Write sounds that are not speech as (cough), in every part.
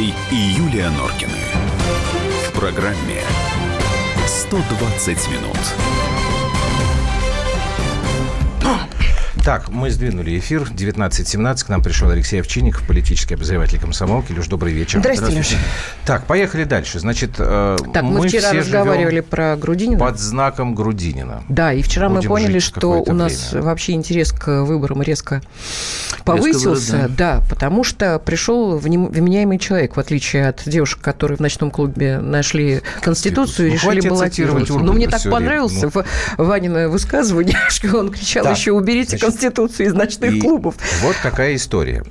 Андрей и Юлия Норкины. В программе 120 минут. Так, мы сдвинули эфир. 19.17. К нам пришел Алексей Овчинников, политический обозреватель комсомолки. Леш, добрый вечер. Здравствуйте, Леша. Так, поехали дальше. Значит, э, так, мы, мы вчера разговаривали про Грудинина. Под знаком Грудинина. Да, и вчера Будем мы поняли, что у нас время. вообще интерес к выборам резко повысился. Резко да, потому что пришел вменяемый человек, в отличие от девушек, которые в ночном клубе нашли Конституцию и решили баллотироваться. Но мне так понравилось ну. Ванино высказывание, (laughs) что он кричал еще «уберите Конституцию из ночных и клубов. Вот какая история.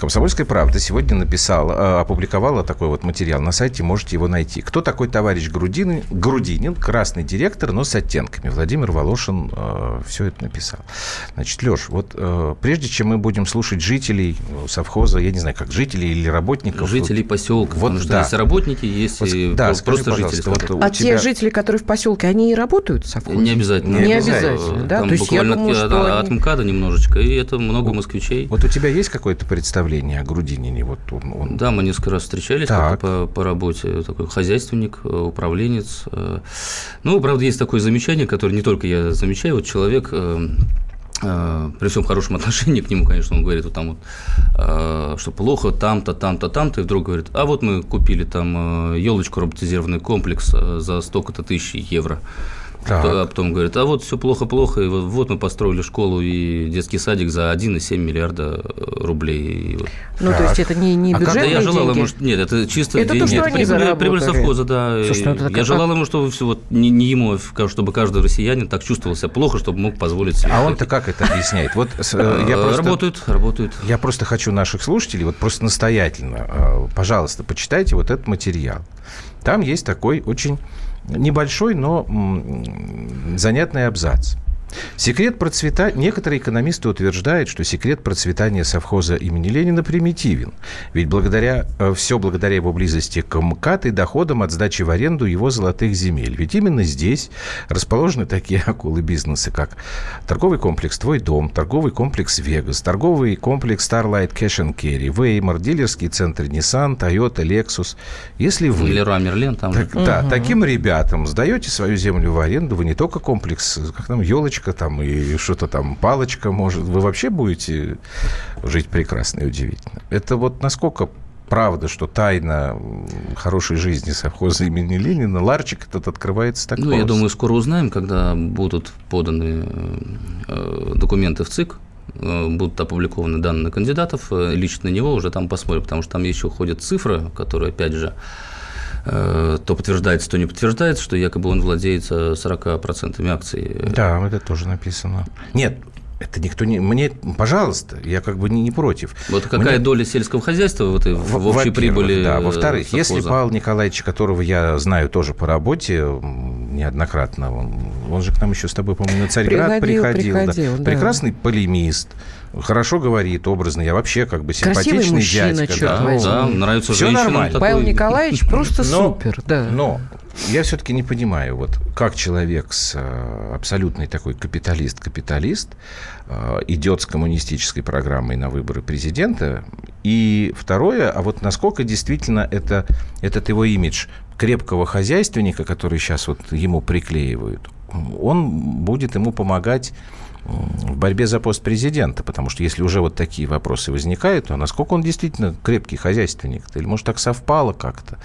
Комсомольская правда сегодня написала, а, опубликовала такой вот материал на сайте, можете его найти. Кто такой товарищ Грудинин? Грудинин, красный директор, но с оттенками. Владимир Волошин э, все это написал. Значит, Леш, вот э, прежде чем мы будем слушать жителей совхоза, я не знаю, как жителей или работников. Жителей поселка. Вот, потому что да. есть работники, есть вот, и да, просто жители. Вот а тебя... те жители, которые в поселке, они и работают в совхозе? Не обязательно. Не, не обязательно, да? Там То есть я думаю, от, что от, они... МКАДа немножечко, и это много москвичей. Вот у тебя есть какое-то представление о Грудинине? Вот он, он... Да, мы несколько раз встречались по, по работе. Такой хозяйственник, э, управленец. Э. Ну, правда, есть такое замечание, которое не только я замечаю. Вот человек э, при всем хорошем (laughs) отношении к нему, конечно, он говорит, вот там вот, что плохо там-то, там-то, там-то, и вдруг говорит, а вот мы купили там елочку роботизированный комплекс за столько-то тысяч евро. Так. А потом говорят, а вот все плохо-плохо, и вот, вот мы построили школу и детский садик за 1,7 миллиарда э, рублей. Ну, так. то есть это не, не бюджетные а я желал деньги? ему, нет, это чисто это деньги. То, что нет, они прибыль, прибыль совхоза, да. Слушай, ну, я желал ему, чтобы все, вот, не, не ему, а чтобы каждый россиянин так чувствовал себя плохо, чтобы мог позволить себе. А он-то как это объясняет? Вот э, я просто, работают, работают. Я просто хочу наших слушателей, вот просто настоятельно, э, пожалуйста, почитайте вот этот материал. Там есть такой очень небольшой, но занятный абзац. Секрет процветания... Некоторые экономисты утверждают, что секрет процветания совхоза имени Ленина примитивен. Ведь благодаря, э, все благодаря его близости к МКАД и доходам от сдачи в аренду его золотых земель. Ведь именно здесь расположены такие (laughs) акулы бизнеса, как торговый комплекс «Твой дом», торговый комплекс «Вегас», торговый комплекс Starlight Cash and Carry, Веймар, дилерский центр Nissan, Toyota, Lexus. Если вы... Леруа Мерлен там. Так, угу. Да, таким ребятам сдаете свою землю в аренду, вы не только комплекс, как там, елочка, ложечка там и что-то там, палочка может. Вы вообще будете жить прекрасно и удивительно. Это вот насколько правда, что тайна хорошей жизни совхоза имени Ленина, ларчик этот открывается так Ну, просто. я думаю, скоро узнаем, когда будут поданы э, документы в ЦИК, э, будут опубликованы данные кандидатов, э, лично на него уже там посмотрим, потому что там еще ходит цифра, которая, опять же, Э, то подтверждается, то не подтверждается, что якобы он владеет 40% акций. Да, это тоже написано. Нет, это никто не... Мне, пожалуйста, я как бы не, не против. Вот какая Мне... доля сельского хозяйства в, этой, в, в общей прибыли Да, во-вторых, совхоза? если Павел Николаевич, которого я знаю тоже по работе неоднократно, он, он же к нам еще с тобой, по-моему, на Царьград приходил. приходил, приходил да. Прекрасный полемист, хорошо говорит, образно. Я вообще как бы симпатичный мужчина, дядька. Да, да, нравится Все нормально. Такой... Павел Николаевич просто но, супер, да. Но я все-таки не понимаю, вот как человек с э, абсолютной такой капиталист-капиталист э, идет с коммунистической программой на выборы президента. И второе, а вот насколько действительно это, этот его имидж крепкого хозяйственника, который сейчас вот ему приклеивают, он будет ему помогать в борьбе за пост президента, потому что если уже вот такие вопросы возникают, то насколько он действительно крепкий хозяйственник? Или, может, так совпало как-то?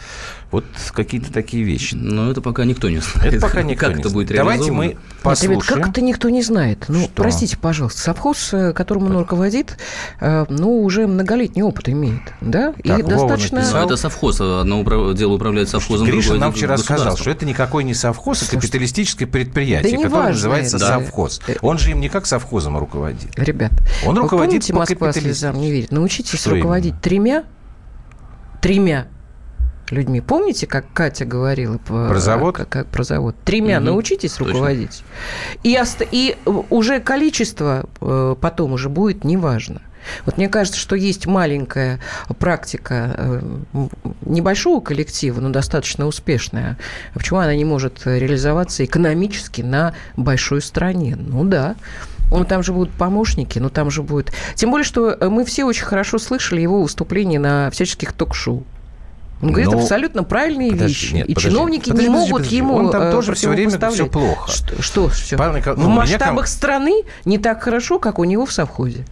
Вот какие-то такие вещи. Но это пока никто не знает. Это пока (laughs) никто как не это будет Давайте мы послушаем. Нет, как это никто не знает? Ну, Что? простите, пожалуйста, совхоз, э, которым он руководит, э, ну, уже многолетний опыт имеет, да? Так, и достаточно... Ну, это совхоз, одно управ... дело управляет совхозом, Гриша нам вчера сказал, что это никакой не совхоз, а капиталистическое предприятие, да которое называется да. совхоз. Он же им не как совхозом руководит. Ребят, он руководит помните, Москва слезам не верит? Научитесь Что руководить именно? тремя, тремя людьми. Помните, как Катя говорила про завод? Как, как про завод? Тремя угу. научитесь руководить. И, ост... и уже количество э, потом уже будет неважно. Вот мне кажется, что есть маленькая практика э, небольшого коллектива, но достаточно успешная. Почему она не может реализоваться экономически на большой стране? Ну да, Ну, там же будут помощники, ну, там же будет... Тем более, что мы все очень хорошо слышали его выступления на всяческих ток-шоу. Он говорит Но... абсолютно правильные подожди, вещи. Нет, и подожди, чиновники подожди, не подожди, могут подожди. ему Он там тоже все время все плохо. Что, что все? Павел Никол... В масштабах ком... страны не так хорошо, как у него в совхозе.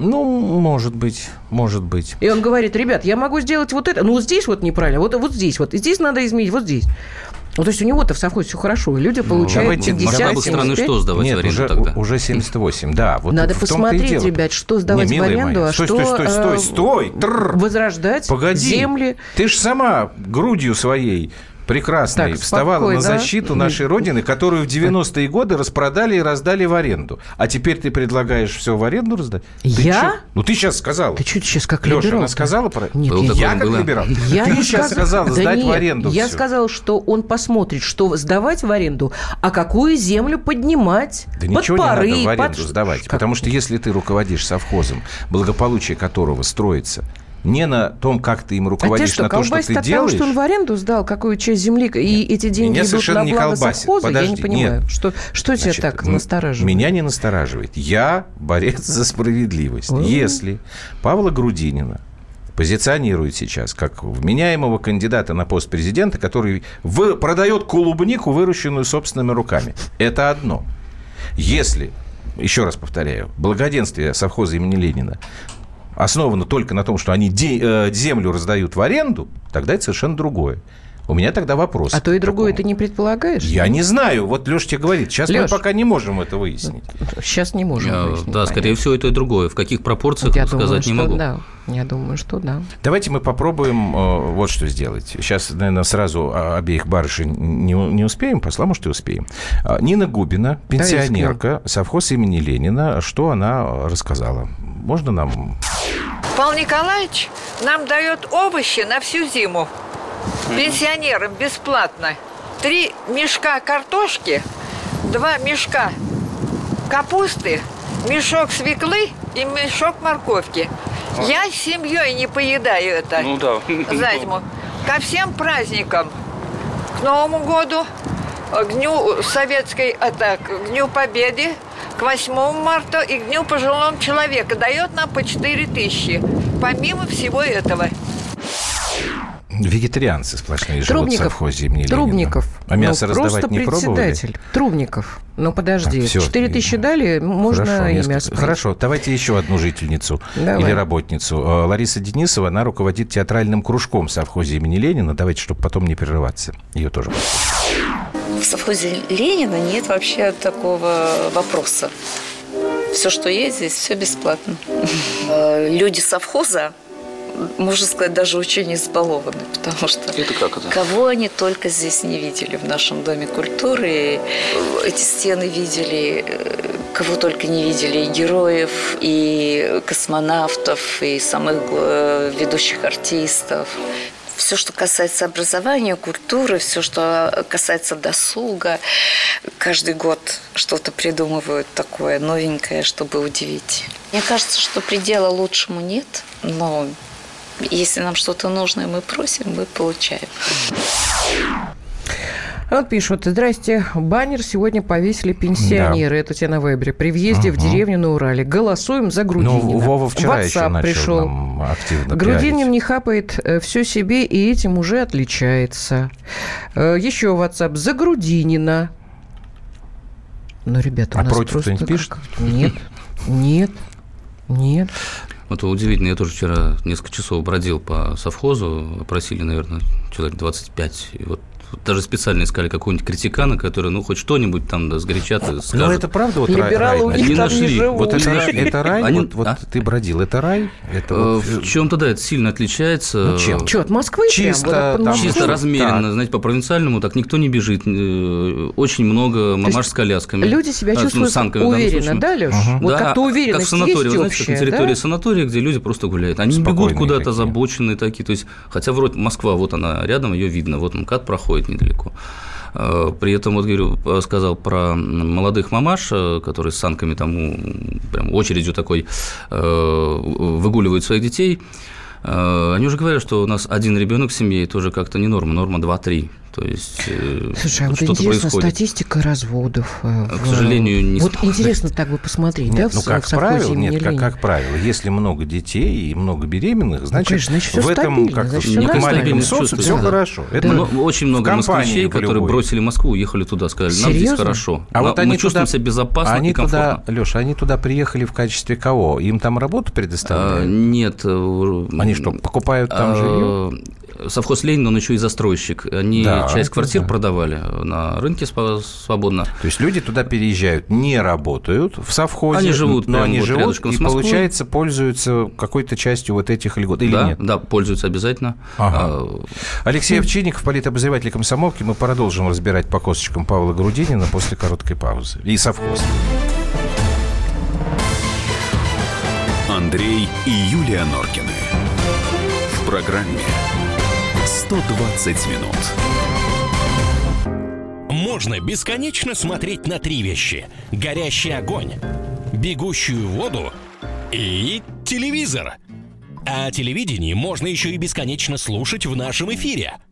Ну, может быть, может быть. И он говорит, ребят, я могу сделать вот это, ну, вот здесь вот неправильно, вот, вот здесь вот, и здесь надо изменить, вот здесь. Ну, то есть у него-то в совхозе все хорошо, и люди получают ну, 50 давайте, страны что сдавать Нет, в аренду уже, тогда? уже 78, да. Вот Надо посмотреть, ребят, что сдавать Не, в аренду, а стой, что стой, стой, стой, стой. возрождать Погоди. земли. Ты же сама грудью своей прекрасной так, вставала на защиту нашей Родины, которую в 90-е годы распродали и раздали в аренду. А теперь ты предлагаешь все в аренду раздать? Я? Ты ну, ты сейчас сказала. Ты что сейчас как Леша, либерал? она сказала про... Нет, Был я как было. либерал. Я ты сейчас сказала да сдать нет, в аренду Я все. сказала, что он посмотрит, что сдавать в аренду, а какую землю поднимать. Да под ничего пары, не надо в аренду под... сдавать. Как? Потому что если ты руководишь совхозом, благополучие которого строится не на том, как ты им руководишь, а что, на то, что ты от делаешь. того, что он в аренду сдал какую часть земли, и эти деньги Меня идут на благо совхоза, Подожди, я не понимаю. Нет. Что, что Значит, тебя так настораживает? Меня не настораживает. Я борец за справедливость. Если Павла Грудинина позиционирует сейчас как вменяемого кандидата на пост президента, который в, продает клубнику, выращенную собственными руками. Это одно. Если еще раз повторяю, благоденствие совхоза имени Ленина основано только на том, что они де- э, землю раздают в аренду, тогда это совершенно другое. У меня тогда вопрос. А то и другое ты не предполагаешь? Я не знаю. Вот Леша тебе говорит. Сейчас Леш, мы пока не можем это выяснить. Сейчас не можем я, выяснить. Да, понятно. скорее всего, это и другое. В каких пропорциях, я сказать думаю, не могу. Да. Я думаю, что да. Давайте мы попробуем э, вот что сделать. Сейчас, наверное, сразу обеих барышень не, не успеем. Посла, может, и успеем. А, Нина Губина, пенсионерка, совхоз имени Ленина. Что она рассказала? Можно нам... Павел Николаевич нам дает овощи на всю зиму. Пенсионерам бесплатно. Три мешка картошки, два мешка капусты, мешок свеклы и мешок морковки. Я с семьей не поедаю это. Ну да. (laughs) За зиму. Ко всем праздникам. К Новому году, к Дню Советской, это, к Дню Победы, к 8 марта и к Дню Пожилого Человека. Дает нам по 4 тысячи. Помимо всего этого. Вегетарианцы сплошные Трубников, живут в совхозе имени Трубников. А мясо ну, раздавать просто не председатель. пробовали? Трубников. Ну, подожди. Так, 4 тысячи дали, можно Хорошо, и несколько... мясо. Хорошо, давайте еще одну жительницу Давай. или работницу. Э, Лариса Денисова, она руководит театральным кружком в совхозе имени Ленина. Давайте, чтобы потом не прерываться. Ее тоже. В совхозе Ленина нет вообще такого вопроса. Все, что есть здесь, все бесплатно. Э, люди совхоза можно сказать, даже очень избалованы, потому что это как это? кого они только здесь не видели в нашем Доме культуры. Эти стены видели, э, кого только не видели, и героев, и космонавтов, и самых э, ведущих артистов. Все, что касается образования, культуры, все, что касается досуга, каждый год что-то придумывают такое новенькое, чтобы удивить. Мне кажется, что предела лучшему нет, но если нам что-то нужно, мы просим, мы получаем. Вот пишут, здрасте, баннер сегодня повесили пенсионеры, да. это тебе на вебре, при въезде угу. в деревню на Урале. Голосуем за Грудинина. Ну, Вова вчера еще начал пришел. Нам активно Грудинин не хапает э, все себе и этим уже отличается. Э, еще WhatsApp за Грудинина. Ну, ребята, у а нас против просто... кто-нибудь пишет? Нет, нет, нет. Вот удивительно, я тоже вчера несколько часов бродил по совхозу, просили, наверное, человек 25, и вот даже специально искали какого-нибудь критикана, который, ну, хоть что-нибудь там да, сгорячат и скажет. Ну, это правда вот Либералы рай? у них там нашли. не живут. Вот это, это (laughs) рай? Они, вот, вот а? ты бродил, это рай? Это вот... Э, в чем-то, да, это сильно отличается. Ну, чем? Что, от Москвы Чисто, прям? Там, Чисто размеренно, так. знаете, по-провинциальному так никто не бежит. Э, очень много мамаш с колясками. Люди себя а, чувствуют ну, уверенно, да, Леш? Угу. Вот да, как-то уверенность как в санатории, есть знаете, общая, как на территории да? санатория, где люди просто гуляют. Они Спокойные бегут куда-то озабоченные такие. То есть, хотя вроде Москва, вот она рядом, ее видно, вот МКАД проходит недалеко. Э, при этом, вот говорю, сказал про молодых мамаш, э, которые с санками там прям очередью такой э, выгуливают своих детей. Они уже говорят, что у нас один ребенок в семье, это уже как-то не норма, норма 2-3. То есть э, Слушай, а вот интересно, происходит. статистика разводов. Э, К сожалению, не Вот (laughs) интересно так бы посмотреть, нет, да, ну, как в правило, нет, как, как правило, если много детей и много беременных, значит, ну, конечно, значит в этом как значит, в маленьком социуме все да. хорошо. Это да. очень много москвичей, которые бросили Москву, уехали туда, сказали, нам Серьезно? здесь хорошо. А вот мы они чувствуем туда, себя безопасно они и комфортно. Туда, Леша, они туда приехали в качестве кого? Им там работу предоставляют? А, нет. Они что, покупают там а, жилье? Совхоз Ленин, он еще и застройщик. Они да, часть квартир да. продавали на рынке свободно. То есть люди туда переезжают, не работают в совхозе, они живут, но они вот живут и, получается, пользуются какой-то частью вот этих льгот, или да, нет? Да, пользуются обязательно. Ага. А, Алексей Овчинников, политобозреватель комсомолки. Мы продолжим разбирать по косточкам Павла Грудинина после короткой паузы. И совхоз. Андрей и Юлия Норкины. В программе 120 минут. Можно бесконечно смотреть на три вещи. Горящий огонь, бегущую воду и телевизор. А телевидение можно еще и бесконечно слушать в нашем эфире.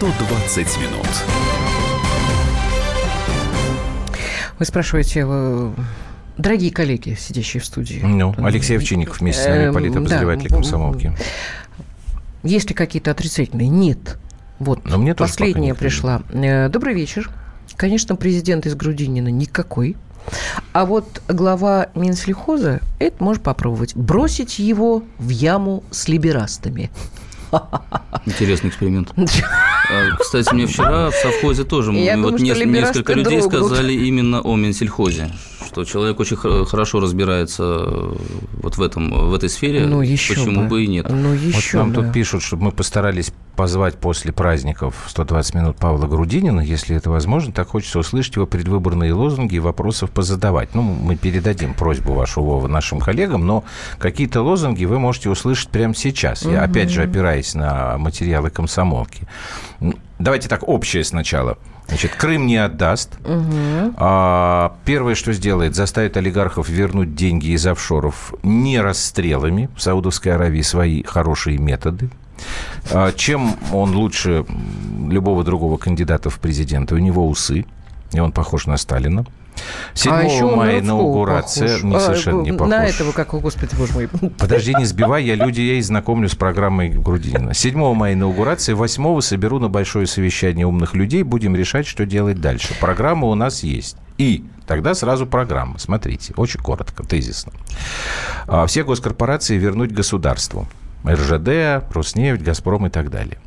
«120 минут». Вы спрашиваете, э, дорогие коллеги, сидящие в студии. Ну, Алексей Овчинников вместе с нами, эм, политобозреватель да. комсомолки. Есть ли какие-то отрицательные? Нет. Вот, Но мне последняя пришла. Э, добрый вечер. Конечно, президент из Грудинина никакой. А вот глава Минсельхоза, это можно попробовать. Бросить его в яму с либерастами. Интересный эксперимент. (laughs) А, кстати, мне вчера в совхозе тоже Я вот думаю, несколько людей сказали именно о Минсельхозе, что человек очень хорошо разбирается э, вот в этом в этой сфере. Ну еще почему бы, бы и нет? Ну еще. Вот нам да. тут пишут, чтобы мы постарались позвать после праздников 120 минут Павла Грудинина, если это возможно, так хочется услышать его предвыборные лозунги и вопросов позадавать. Ну, мы передадим просьбу вашу, Вова, нашим коллегам, но какие-то лозунги вы можете услышать прямо сейчас. Я, опять же, опираясь на материалы комсомолки. Давайте так, общее сначала. Значит, Крым не отдаст. Угу. А, первое, что сделает, заставит олигархов вернуть деньги из офшоров не расстрелами. В Саудовской Аравии свои хорошие методы. А, чем он лучше любого другого кандидата в президенты? У него усы, и он похож на Сталина. 7 а еще мая инаугурация. Похож. Не, совершенно а, не похож. На этого, как, господи, боже мой. Подожди, не (laughs) сбивай, я людей знакомлю с программой Грудинина. 7 мая инаугурация, 8 соберу на большое совещание умных людей, будем решать, что делать дальше. Программа у нас есть. И тогда сразу программа. Смотрите, очень коротко, тезисно. А, все госкорпорации вернуть государству. РЖД, Роснефть, Газпром и так далее.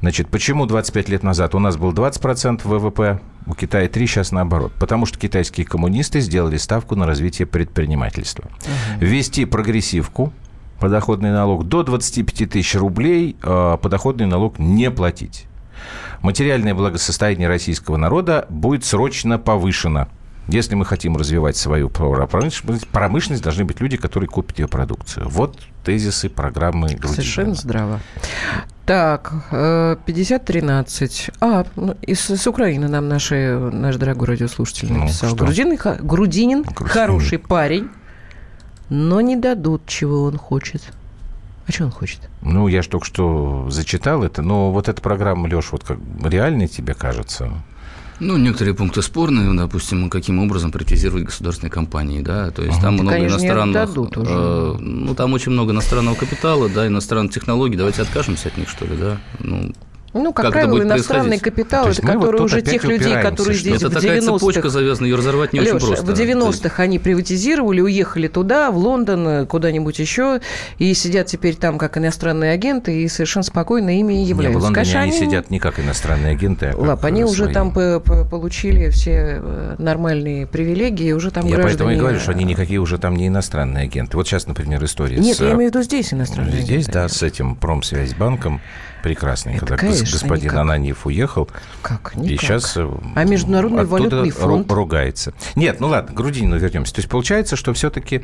Значит, почему 25 лет назад у нас был 20% ВВП, у Китая 3, сейчас наоборот? Потому что китайские коммунисты сделали ставку на развитие предпринимательства. Угу. Ввести прогрессивку, подоходный налог до 25 тысяч рублей, э, подоходный налог не платить. Материальное благосостояние российского народа будет срочно повышено. Если мы хотим развивать свою промышленность, промышленность, должны быть люди, которые купят ее продукцию. Вот тезисы программы Грудинина. Совершенно здраво. Так, 5013. Э, а, ну, из, из Украины нам наши, наш дорогой радиослушатель ну, написал. Ну, Грудинин, Грудинин, Грудинин хороший парень, но не дадут, чего он хочет. А что он хочет? Ну, я же только что зачитал это, но вот эта программа, Леш, вот как реальной тебе кажется? Ну, некоторые пункты спорные, допустим, каким образом приватизировать государственные компании, да, то есть ага. там да, много иностранных, э, ну, там очень много иностранного капитала, да, иностранных технологий, давайте откажемся от них, что ли, да, ну, ну, как, как правило, иностранный капитал, это который вот уже тех людей, которые здесь это в 90-х... Это такая цепочка завязана, ее разорвать не Леша, очень просто. в 90-х они приватизировали, уехали туда, в Лондон, куда-нибудь еще, и сидят теперь там как иностранные агенты, и совершенно спокойно ими являются. Нет, в Лондоне Конечно, они сидят не как иностранные агенты, а Лап, они свои. уже там получили все э, нормальные привилегии, уже там Я граждане... поэтому и говорю, что они никакие уже там не иностранные агенты. Вот сейчас, например, история Нет, с... я имею в виду здесь иностранные Здесь, агенты. да, с этим Промсвязьбанком прекрасный, Это когда господин никак. Ананьев уехал. Как? Никак. И сейчас э, а Международный валютный фонд? ругается. Нет, ну ладно, к Грудинину вернемся. То есть получается, что все-таки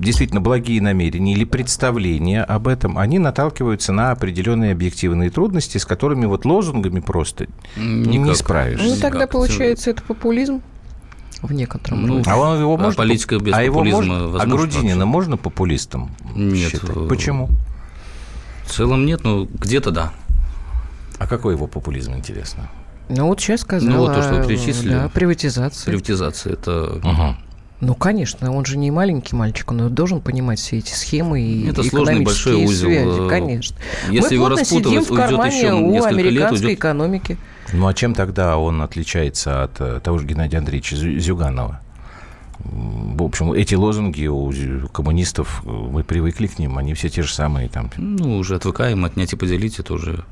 действительно благие намерения или представления об этом, они наталкиваются на определенные объективные трудности, с которыми вот лозунгами просто Никак. не справишься. Ну, тогда, получается, это популизм? в некотором ну, роде. А он его может... Политика без а популизма его можно, А Грудинина вообще? можно популистом Нет. Считать? Почему? В целом нет, но где-то да. А какой его популизм, интересно? Ну, вот сейчас сказала. Ну, вот то, что вы перечислили. Да, приватизация. Приватизация – это... Угу. Ну, конечно, он же не маленький мальчик, он должен понимать все эти схемы и Это сложный большой узел. Связи, конечно. Если Мы его распутывать, в кармане еще у американской лет, уйдет... экономики. Ну, а чем тогда он отличается от э, того же Геннадия Андреевича Зюганова? В общем, эти лозунги у коммунистов, э, мы привыкли к ним, они все те же самые. Там. Ну, уже отвыкаем, отнять и поделить, это уже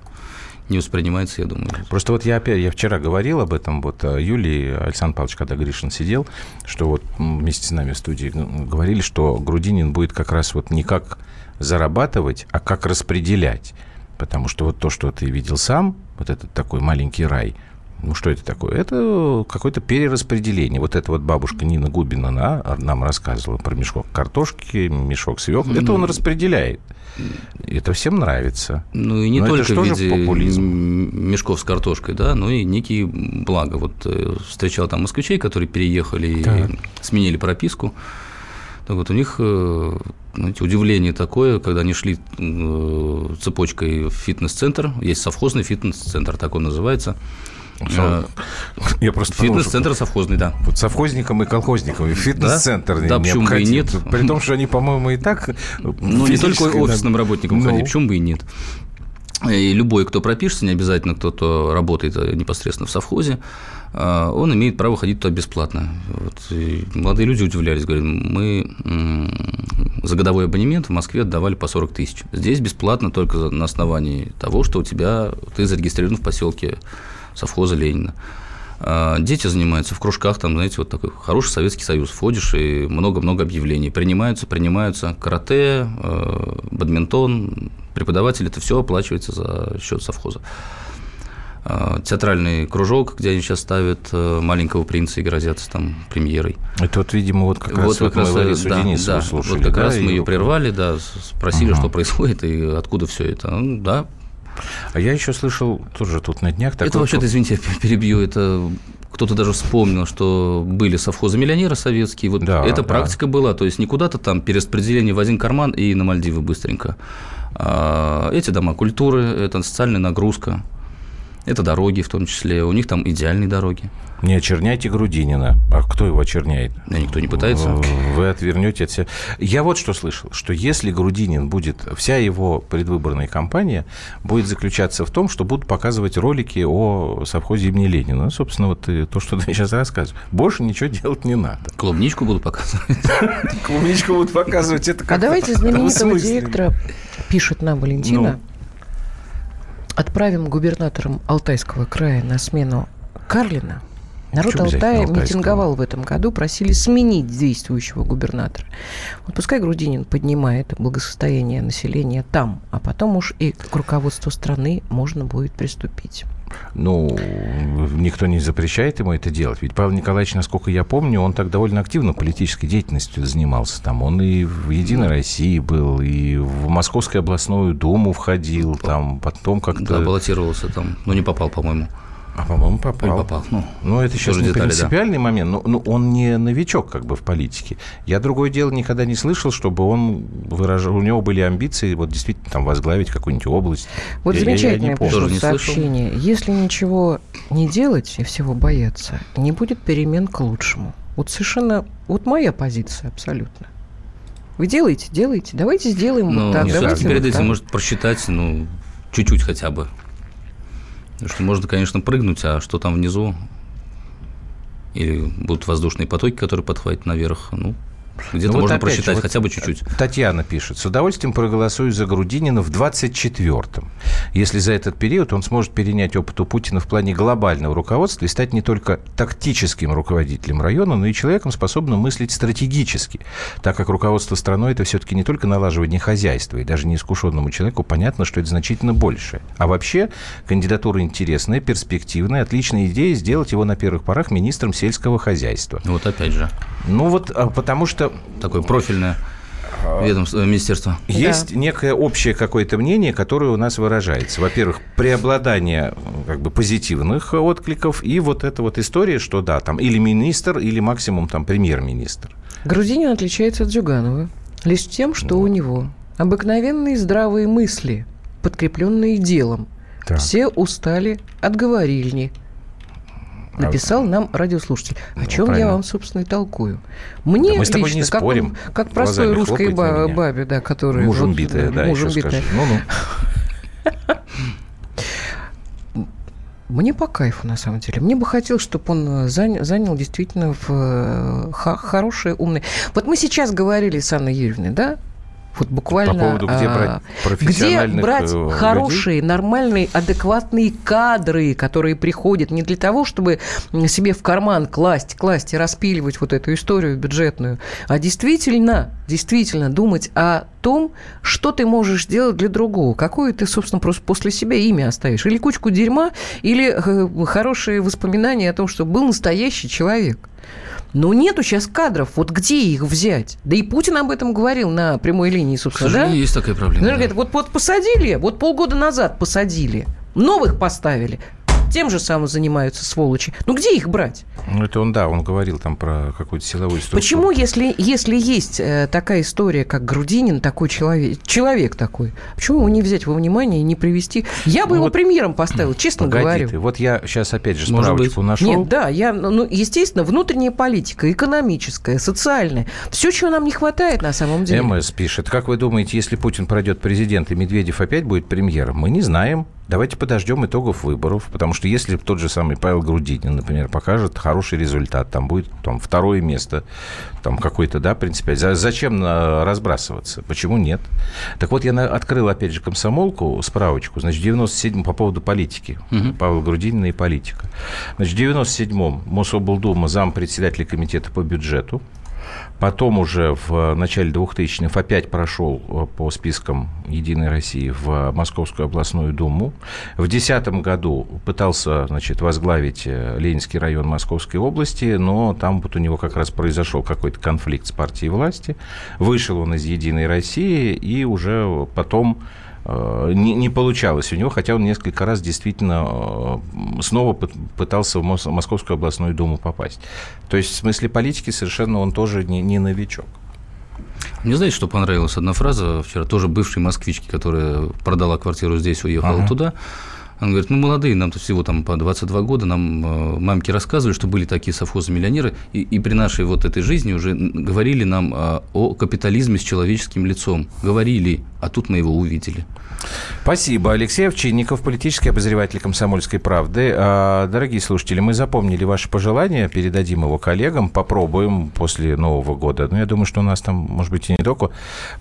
не воспринимается, я думаю. Просто вот я опять, я вчера говорил об этом, вот э, Юлии Александр Павлович, когда Гришин сидел, что вот вместе с нами в студии говорили, что Грудинин будет как раз вот не как зарабатывать, а как распределять. Потому что вот то, что ты видел сам, вот этот такой маленький рай, ну, что это такое? Это какое-то перераспределение. Вот эта вот бабушка Нина Губина она нам рассказывала про мешок картошки, мешок свеклы. Это он распределяет. Это всем нравится. Ну и не но только в виде популизм. мешков с картошкой, да, но и некие блага. Вот э, встречал там москвичей, которые переехали так. и сменили прописку. Так вот, у них э, знаете, удивление такое, когда они шли э, цепочкой в фитнес-центр, есть совхозный фитнес-центр, так он называется, я просто Фитнес-центр совхозный, да. Вот совхозникам и колхозникам. Фитнес-центр да? да, почему бы и нет. При том, что они, по-моему, и так... Ну, не только офисным работникам ну. ходить, почему бы и нет. И любой, кто пропишется, не обязательно кто-то работает э, непосредственно в совхозе, э, он имеет право ходить туда бесплатно. Вот. молодые люди удивлялись, говорят, мы за годовой абонемент в Москве отдавали по 40 тысяч. Здесь бесплатно только на основании того, что у тебя ты зарегистрирован в поселке совхоза Ленина. А, дети занимаются в кружках, там, знаете, вот такой хороший Советский Союз. Входишь, и много-много объявлений. Принимаются, принимаются карате, э, бадминтон, преподаватель, это все оплачивается за счет совхоза. А, театральный кружок, где они сейчас ставят э, маленького принца и грозятся там премьерой. Это вот, видимо, вот как вот раз как вот раз, мы да, да, слушали, вот как да, раз мы ее прервали, да, спросили, угу. что происходит и откуда все это. Ну, да, а я еще слышал тоже тут на днях... Такой... Это вообще-то, извините, я перебью, это кто-то даже вспомнил, что были совхозы миллионеры советские. Вот да, эта да. практика была. То есть не куда-то там перераспределение в один карман и на Мальдивы быстренько. А эти дома культуры, это социальная нагрузка. Это дороги в том числе. У них там идеальные дороги. Не очерняйте Грудинина. А кто его очерняет? Да никто не пытается. Вы отвернете от себя. Я вот что слышал, что если Грудинин будет, вся его предвыборная кампания будет заключаться в том, что будут показывать ролики о совхозе имени Ленина. Ну, собственно, вот то, что ты (laughs) сейчас рассказываешь. Больше ничего делать не надо. Клубничку будут показывать. (laughs) Клубничку будут показывать. Это А давайте знаменитого директора, пишет нам Валентина, ну. отправим губернатором Алтайского края на смену Карлина – Народ Алтая митинговал в этом году, просили сменить действующего губернатора. Вот пускай Грудинин поднимает благосостояние населения там, а потом уж и к руководству страны можно будет приступить. Ну, никто не запрещает ему это делать. Ведь Павел Николаевич, насколько я помню, он так довольно активно политической деятельностью занимался. Там он и в «Единой России» был, и в Московскую областную думу входил, там потом как-то... Да, баллотировался там, но не попал, по-моему. А, по-моему, попал. Или попал. Ну, ну это сейчас не детали, принципиальный да. момент. Но, но он не новичок как бы в политике. Я другое дело никогда не слышал, чтобы он выражал... У него были амбиции вот действительно там возглавить какую-нибудь область. Вот я, замечательное я, я пришло сообщение. Слышал. Если ничего не делать и всего бояться, не будет перемен к лучшему. Вот совершенно... Вот моя позиция абсолютно. Вы делаете, делаете. Давайте сделаем ну, вот так. Давайте перед вот этим так. может просчитать, ну, чуть-чуть хотя бы что можно, конечно, прыгнуть, а что там внизу? Или будут воздушные потоки, которые подхватят наверх? Ну, Где-то ну, можно вот просчитать вот хотя бы чуть-чуть. Татьяна пишет. С удовольствием проголосую за Грудинина в 24-м. Если за этот период он сможет перенять опыт у Путина в плане глобального руководства и стать не только тактическим руководителем района, но и человеком, способным мыслить стратегически. Так как руководство страной – это все-таки не только налаживание хозяйства, и даже неискушенному человеку понятно, что это значительно больше. А вообще, кандидатура интересная, перспективная, отличная идея сделать его на первых порах министром сельского хозяйства. Вот опять же. Ну вот а, потому что... Такое профильное ведомство, э, министерство. Есть да. некое общее какое-то мнение, которое у нас выражается. Во-первых, преобладание как бы позитивных откликов и вот эта вот история, что да, там или министр, или максимум там премьер-министр. Грузинин отличается от Джуганова лишь тем, что вот. у него обыкновенные здравые мысли, подкрепленные делом. Так. Все устали от говорильни, написал нам радиослушатель. О ну, чем правильно. я вам, собственно, и толкую. Мне да мы с тобой лично, не спорим. Как, как простой русской ба- бабе, да, которая... Мужем вот, битая, да, мужем битая. Ну-ну. (laughs) Мне по кайфу, на самом деле. Мне бы хотелось, чтобы он занял, занял действительно в э, хорошее, умное... Вот мы сейчас говорили с Анной Юрьевной, да, вот буквально... По поводу, где брать а, профессиональных Где брать людей? хорошие, нормальные, адекватные кадры, которые приходят не для того, чтобы себе в карман класть, класть и распиливать вот эту историю бюджетную, а действительно, действительно думать о том, что ты можешь сделать для другого. Какое ты, собственно, просто после себя имя оставишь. Или кучку дерьма, или э, хорошие воспоминания о том, что был настоящий человек. Но нету сейчас кадров. Вот где их взять? Да и Путин об этом говорил на прямой линии, собственно. К сожалению, да? есть такая проблема. да. говорит, вот, вот посадили, вот полгода назад посадили, новых поставили тем же самым занимаются сволочи. Ну где их брать? Ну это он, да, он говорил там про какую-то силовую структуру. Почему, если, если есть э, такая история, как Грудинин, такой человек, человек такой, почему его не взять во внимание и не привести? Я бы ну, его вот, премьером поставил, честно погоди говорю. Ты, вот я сейчас опять же справочку нашел. Нет, да, я, ну, естественно, внутренняя политика, экономическая, социальная, все, чего нам не хватает на самом деле. МС пишет, как вы думаете, если Путин пройдет президент и Медведев опять будет премьером? Мы не знаем. Давайте подождем итогов выборов, потому что если тот же самый Павел Грудинин, например, покажет хороший результат, там будет там, второе место, там какой-то, да, принципиально. Зачем разбрасываться? Почему нет? Так вот, я открыл, опять же, комсомолку, справочку, значит, в 97 по поводу политики. Угу. Павел Грудинина и политика. Значит, в 97-м Мособлдума зампредседателя комитета по бюджету, Потом уже в начале 2000-х опять прошел э, по спискам «Единой России» в Московскую областную думу. В 2010 году пытался значит, возглавить э, Ленинский район Московской области, но там вот у него как раз произошел какой-то конфликт с партией власти. Вышел он из «Единой России» и уже потом Э, не, не получалось у него, хотя он несколько раз действительно э, снова пытался в Московскую областную думу попасть. То есть в смысле политики совершенно он тоже не, не новичок. Мне знаете, что понравилась одна фраза вчера, тоже бывшей москвички, которая продала квартиру здесь, уехала ага. туда. Он говорит, мы молодые, нам-то всего там по 22 года, нам э, мамки рассказывали, что были такие совхозы-миллионеры, и, и при нашей вот этой жизни уже говорили нам э, о капитализме с человеческим лицом. Говорили, а тут мы его увидели. Спасибо. Алексей Овчинников, политический обозреватель «Комсомольской правды». А, дорогие слушатели, мы запомнили ваши пожелания, передадим его коллегам, попробуем после Нового года. Ну, я думаю, что у нас там, может быть, и не только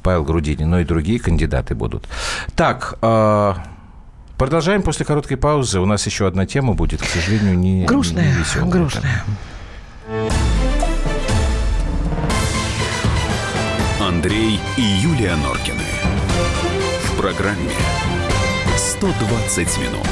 Павел Грудинин, но и другие кандидаты будут. Так, а, Продолжаем после короткой паузы. У нас еще одна тема будет, к сожалению, не, грустная, не веселая. Грустная. Андрей и Юлия Норкины. В программе 120 минут.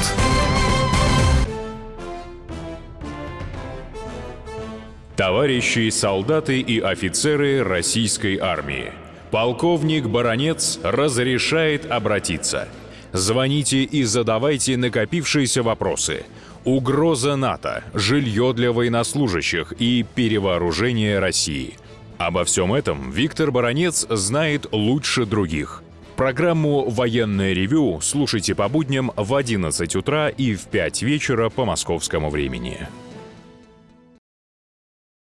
Товарищи солдаты и офицеры российской армии. Полковник Баронец разрешает обратиться – Звоните и задавайте накопившиеся вопросы. Угроза НАТО, жилье для военнослужащих и перевооружение России. Обо всем этом Виктор Баранец знает лучше других. Программу «Военное ревю» слушайте по будням в 11 утра и в 5 вечера по московскому времени.